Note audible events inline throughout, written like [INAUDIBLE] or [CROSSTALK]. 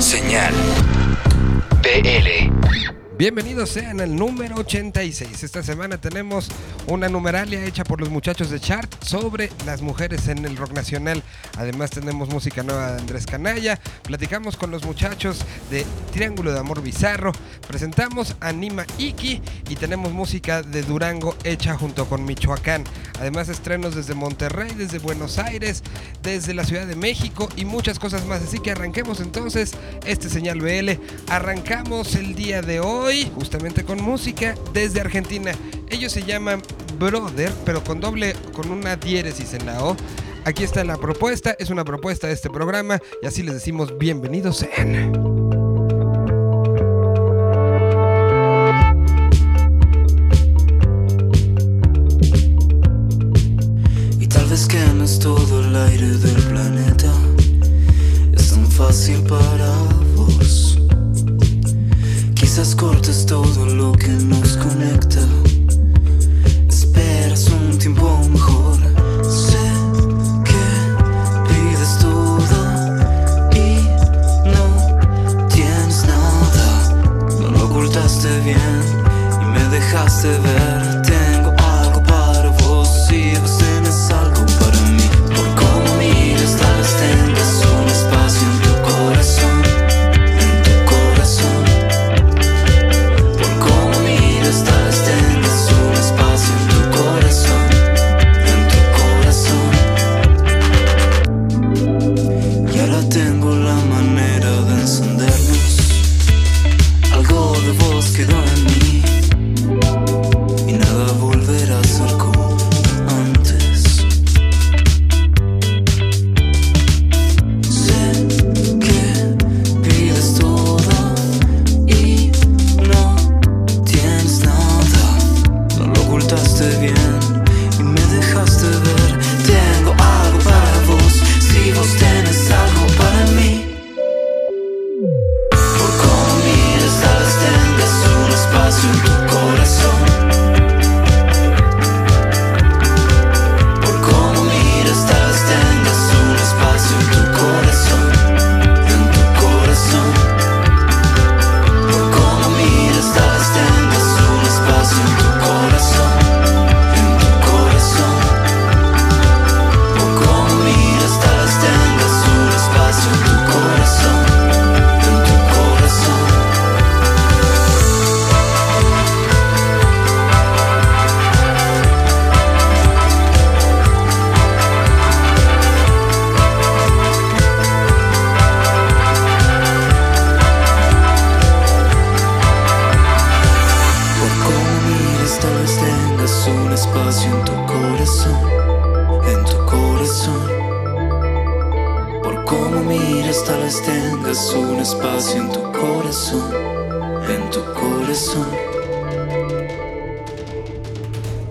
Señal BL. Bienvenidos sean al número 86. Esta semana tenemos una numeralia hecha por los muchachos de Chart sobre las mujeres en el rock nacional. Además tenemos música nueva de Andrés Canalla. Platicamos con los muchachos de Triángulo de Amor Bizarro. Presentamos Anima Iki y tenemos música de Durango hecha junto con Michoacán. Además estrenos desde Monterrey, desde Buenos Aires, desde la Ciudad de México y muchas cosas más. Así que arranquemos entonces este señal BL. Arrancamos el día de hoy justamente con música desde Argentina. Ellos se llaman Brother, pero con doble, con una diéresis en la O. Aquí está la propuesta, es una propuesta de este programa y así les decimos bienvenidos sean.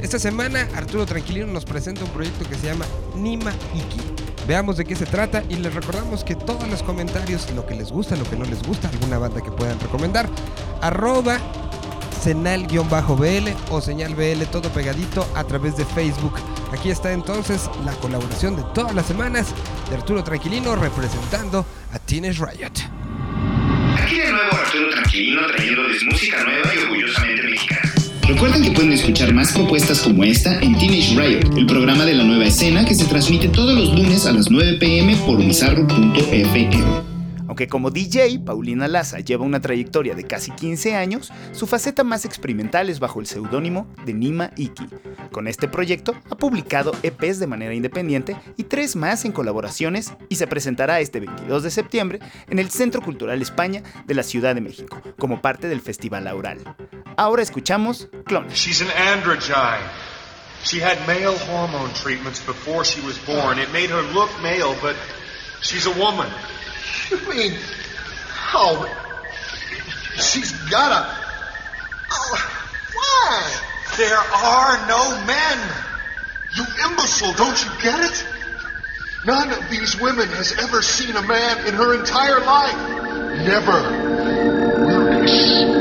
Esta semana Arturo Tranquilino nos presenta un proyecto que se llama Nima Iki. Veamos de qué se trata y les recordamos que todos los comentarios, lo que les gusta, lo que no les gusta, alguna banda que puedan recomendar, arroba senal-bl o señal BL todo pegadito a través de Facebook. Aquí está entonces la colaboración de todas las semanas de Arturo Tranquilino representando a Teenage Riot. Aquí de nuevo Arturo Tranquilino trayéndoles música nueva y orgullosamente mexicana. Recuerden que pueden escuchar más propuestas como esta en Teenage Riot, el programa de la nueva escena que se transmite todos los lunes a las 9 pm por bizarro.fm. Como DJ, Paulina Laza lleva una trayectoria de casi 15 años, su faceta más experimental es bajo el seudónimo de Nima Iki. Con este proyecto ha publicado EPs de manera independiente y tres más en colaboraciones y se presentará este 22 de septiembre en el Centro Cultural España de la Ciudad de México, como parte del Festival Aural. Ahora escuchamos Clones. She's an. She had male hormone treatments before she was born. It made her look male, but she's a woman. You mean, oh, she's got a. Oh, why? There are no men. You imbecile, don't you get it? None of these women has ever seen a man in her entire life. Never. We're extinct.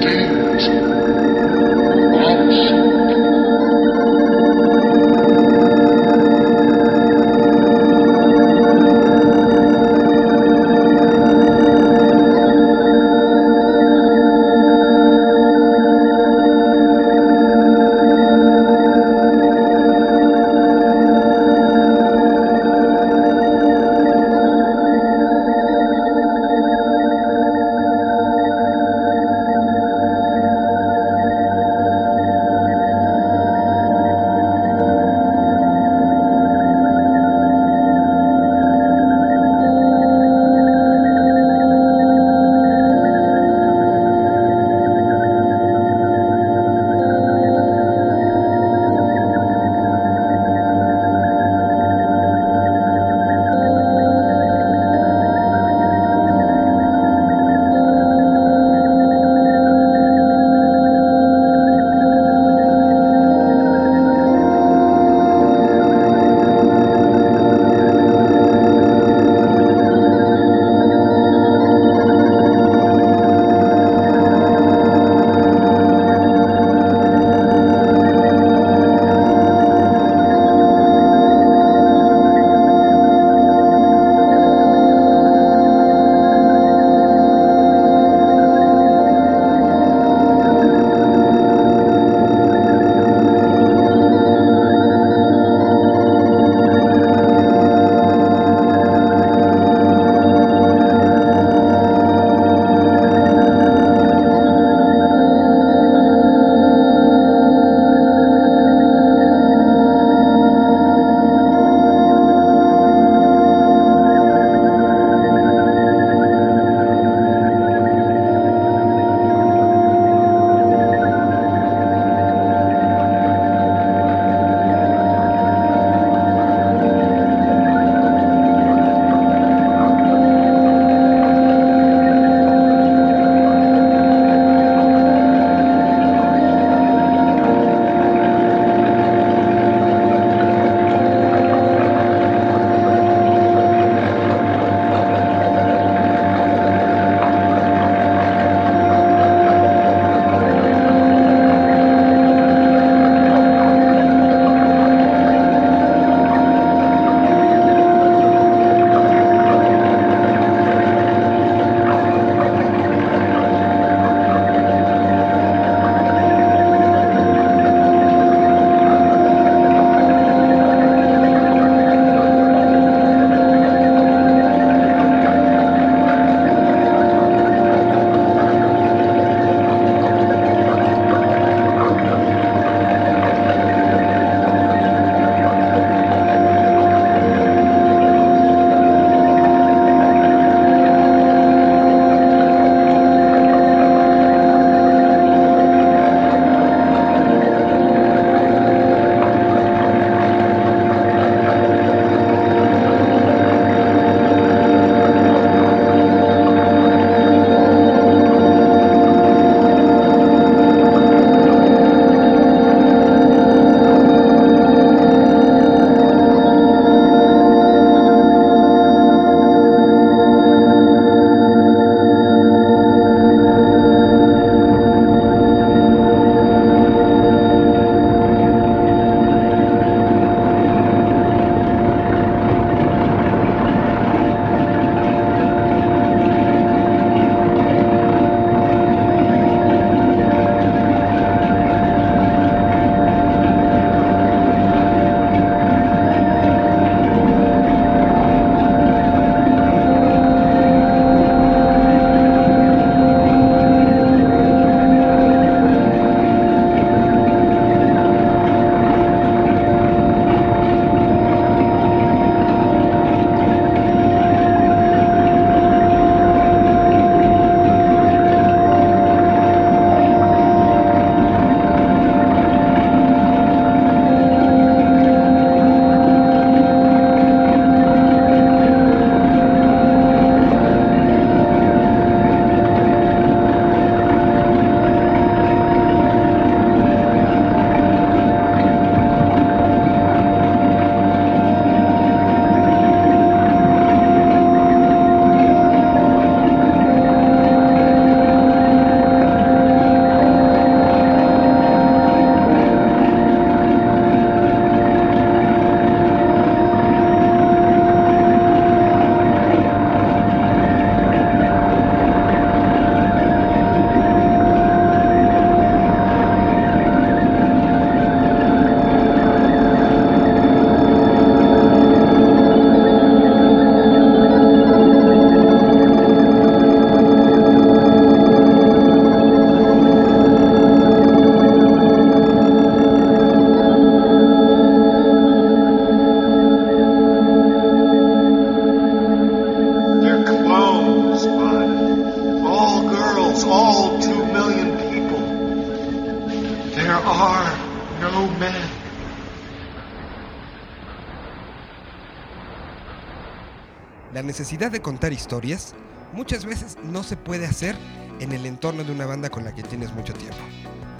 La necesidad de contar historias muchas veces no se puede hacer en el entorno de una banda con la que tienes mucho tiempo.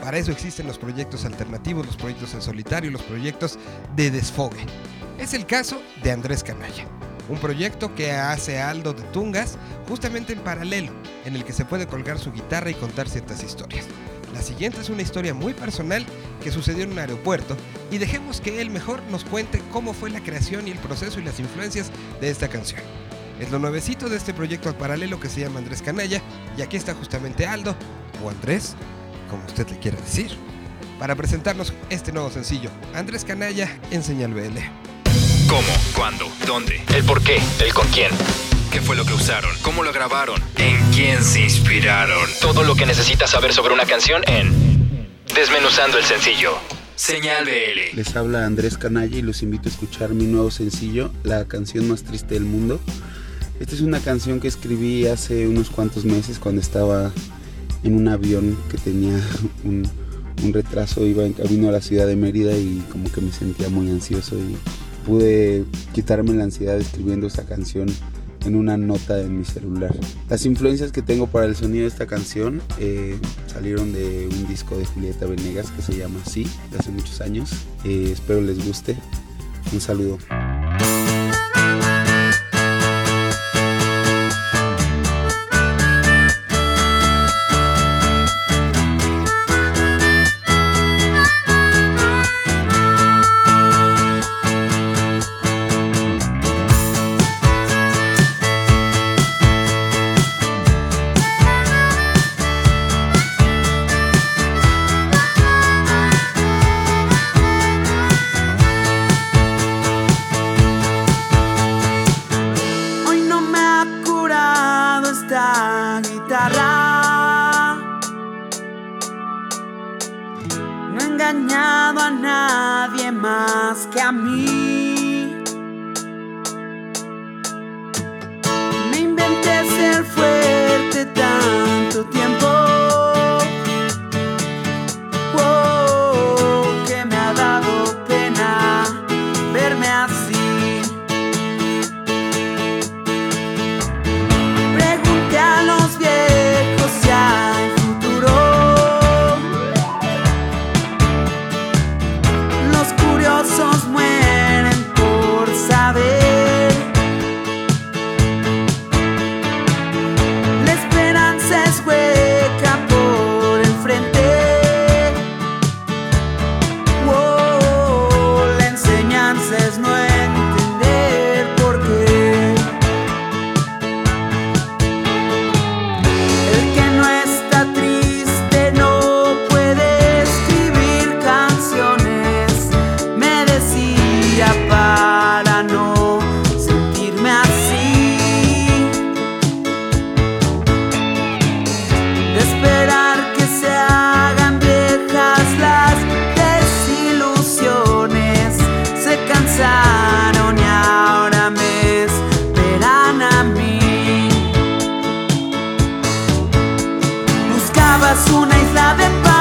Para eso existen los proyectos alternativos, los proyectos en solitario, los proyectos de desfogue. Es el caso de Andrés Canalla, un proyecto que hace Aldo de Tungas justamente en paralelo, en el que se puede colgar su guitarra y contar ciertas historias. La siguiente es una historia muy personal que sucedió en un aeropuerto y dejemos que él mejor nos cuente cómo fue la creación y el proceso y las influencias de esta canción. Es lo nuevecito de este proyecto al paralelo que se llama Andrés Canalla y aquí está justamente Aldo, o Andrés, como usted le quiera decir, para presentarnos este nuevo sencillo, Andrés Canalla en Señal BL. ¿Cómo? ¿Cuándo? ¿Dónde? ¿El por qué? ¿El con quién? ¿Qué fue lo que usaron? ¿Cómo lo grabaron? ¿En quién se inspiraron? Todo lo que necesitas saber sobre una canción en Desmenuzando el sencillo. Señal BL. Les habla Andrés Canalla y los invito a escuchar mi nuevo sencillo, La canción más triste del mundo. Esta es una canción que escribí hace unos cuantos meses cuando estaba en un avión que tenía [LAUGHS] un, retraso, iba en camino a la ciudad de Mérida y como que me sentía muy ansioso y pude quitarme la ansiedad escribiendo esa canción en una nota en mi celular. Las influencias que tengo para el sonido de esta canción eh, salieron de un disco de Julieta Venegas que se llama Así, de hace muchos años. Eh, espero les guste. Un saludo. Guitarra. No he engañado a nadie más que a mí. Me inventé ser fuerte tanto tiempo. Una isla de paz,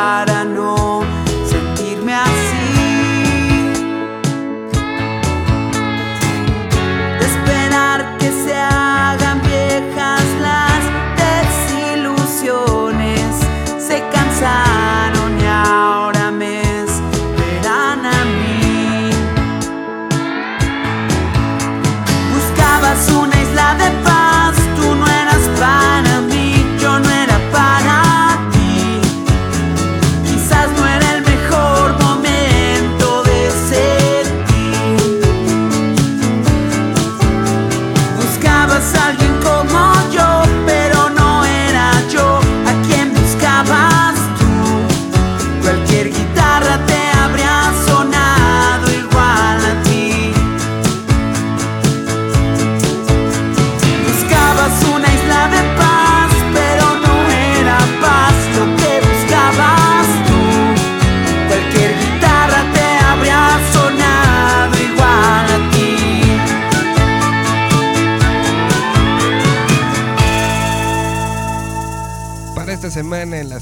para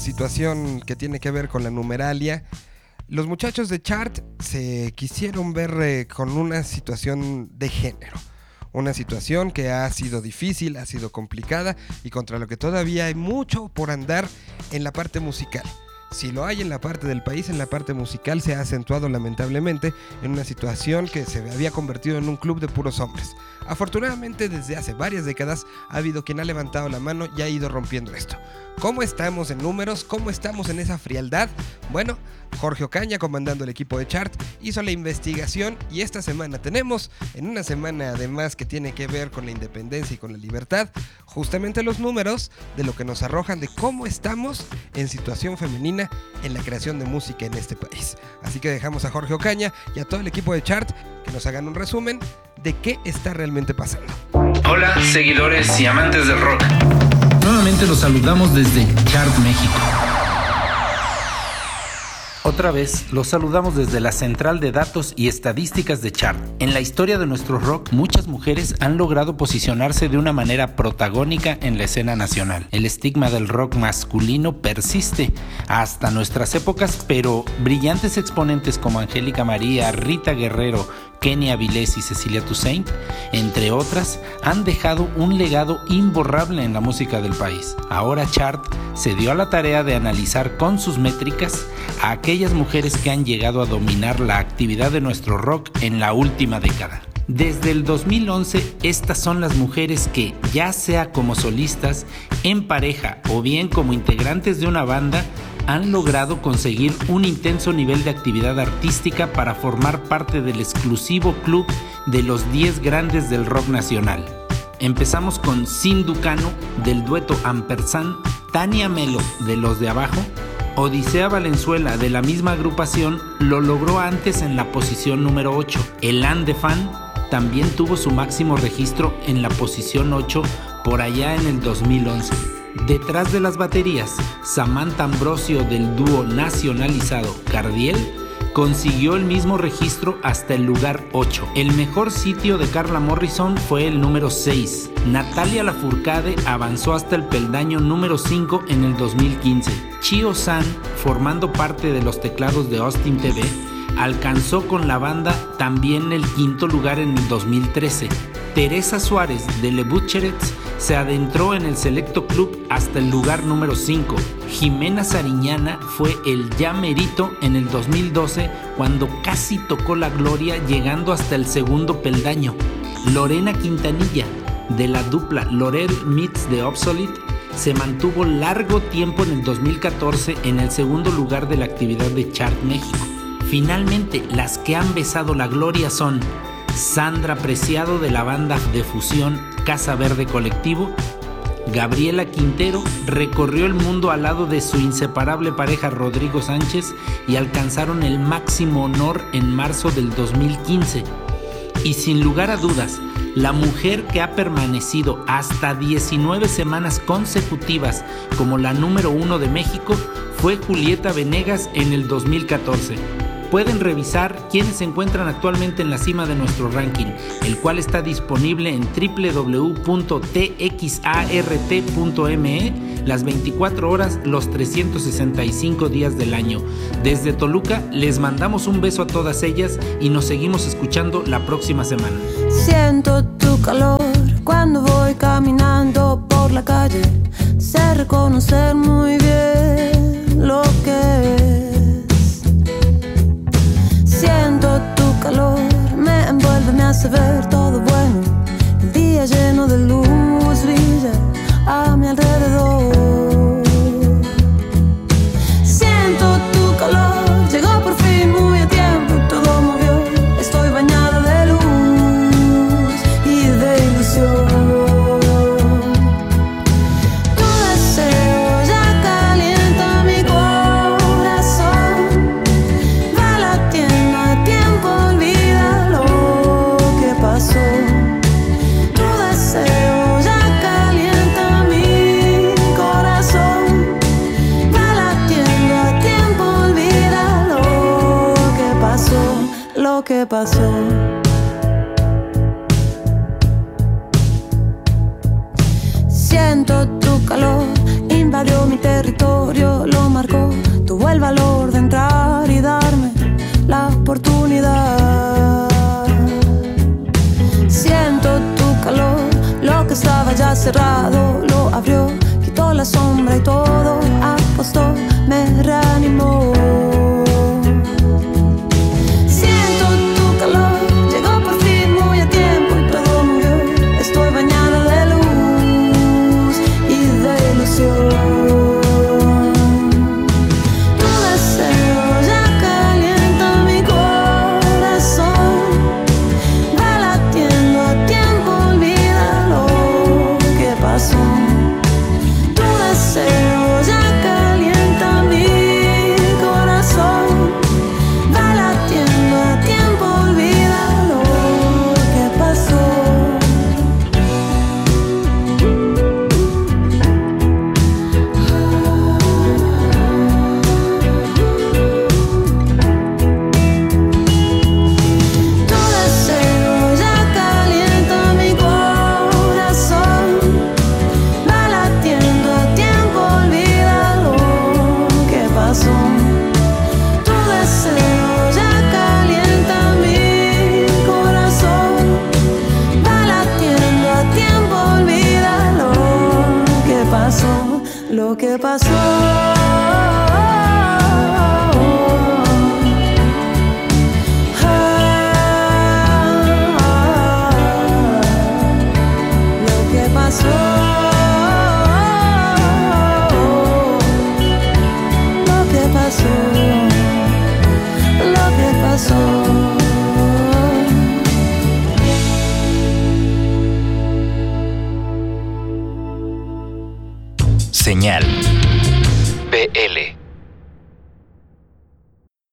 situación que tiene que ver con la numeralia, los muchachos de Chart se quisieron ver eh, con una situación de género. Una situación que ha sido difícil, ha sido complicada y contra lo que todavía hay mucho por andar en la parte musical. Si lo hay en la parte del país, en la parte musical se ha acentuado lamentablemente en una situación que se había convertido en un club de puros hombres. Afortunadamente desde hace varias décadas ha habido quien ha levantado la mano y ha ido rompiendo esto. ¿Cómo estamos en números? ¿Cómo estamos en esa frialdad? Bueno, Jorge Ocaña, comandando el equipo de Chart, hizo la investigación y esta semana tenemos, en una semana además que tiene que ver con la independencia y con la libertad, justamente los números de lo que nos arrojan de cómo estamos en situación femenina en la creación de música en este país. Así que dejamos a Jorge Ocaña y a todo el equipo de Chart que nos hagan un resumen de qué está realmente pasando. Hola, seguidores y amantes del rock. Nuevamente los saludamos desde Chart México. Otra vez los saludamos desde la central de datos y estadísticas de Chart. En la historia de nuestro rock, muchas mujeres han logrado posicionarse de una manera protagónica en la escena nacional. El estigma del rock masculino persiste hasta nuestras épocas, pero brillantes exponentes como Angélica María, Rita Guerrero, Kenia Avilés y Cecilia Toussaint, entre otras, han dejado un legado imborrable en la música del país. Ahora Chart se dio a la tarea de analizar con sus métricas a aquellas mujeres que han llegado a dominar la actividad de nuestro rock en la última década. Desde el 2011, estas son las mujeres que, ya sea como solistas, en pareja o bien como integrantes de una banda, han logrado conseguir un intenso nivel de actividad artística para formar parte del exclusivo club de los 10 grandes del rock nacional. Empezamos con Sin Ducano del dueto Ampersand, Tania Melo de Los de Abajo, Odisea Valenzuela de la misma agrupación lo logró antes en la posición número 8. El Andefan también tuvo su máximo registro en la posición 8 por allá en el 2011. Detrás de las baterías, Samantha Ambrosio del dúo nacionalizado Cardiel consiguió el mismo registro hasta el lugar 8. El mejor sitio de Carla Morrison fue el número 6. Natalia Lafourcade avanzó hasta el peldaño número 5 en el 2015. Chio San, formando parte de los teclados de Austin TV, alcanzó con la banda también el quinto lugar en el 2013. Teresa Suárez de Le Butcherets se adentró en el selecto club hasta el lugar número 5. Jimena Sariñana fue el ya merito en el 2012 cuando casi tocó la gloria llegando hasta el segundo peldaño. Lorena Quintanilla de la dupla Lorel Meets the Obsolete se mantuvo largo tiempo en el 2014 en el segundo lugar de la actividad de Chart México. Finalmente, las que han besado la gloria son Sandra Preciado de la banda de fusión Casa Verde Colectivo, Gabriela Quintero recorrió el mundo al lado de su inseparable pareja Rodrigo Sánchez y alcanzaron el máximo honor en marzo del 2015. Y sin lugar a dudas, la mujer que ha permanecido hasta 19 semanas consecutivas como la número uno de México fue Julieta Venegas en el 2014. Pueden revisar quiénes se encuentran actualmente en la cima de nuestro ranking, el cual está disponible en www.txart.me las 24 horas, los 365 días del año. Desde Toluca les mandamos un beso a todas ellas y nos seguimos escuchando la próxima semana. Siento tu calor cuando voy caminando por la calle. Sé reconocer muy bien lo que es. Que pasó. Siento tu calor, invadió mi territorio, lo marcó. Tuvo el valor de entrar y darme la oportunidad. Siento tu calor, lo que estaba ya cerrado lo abrió,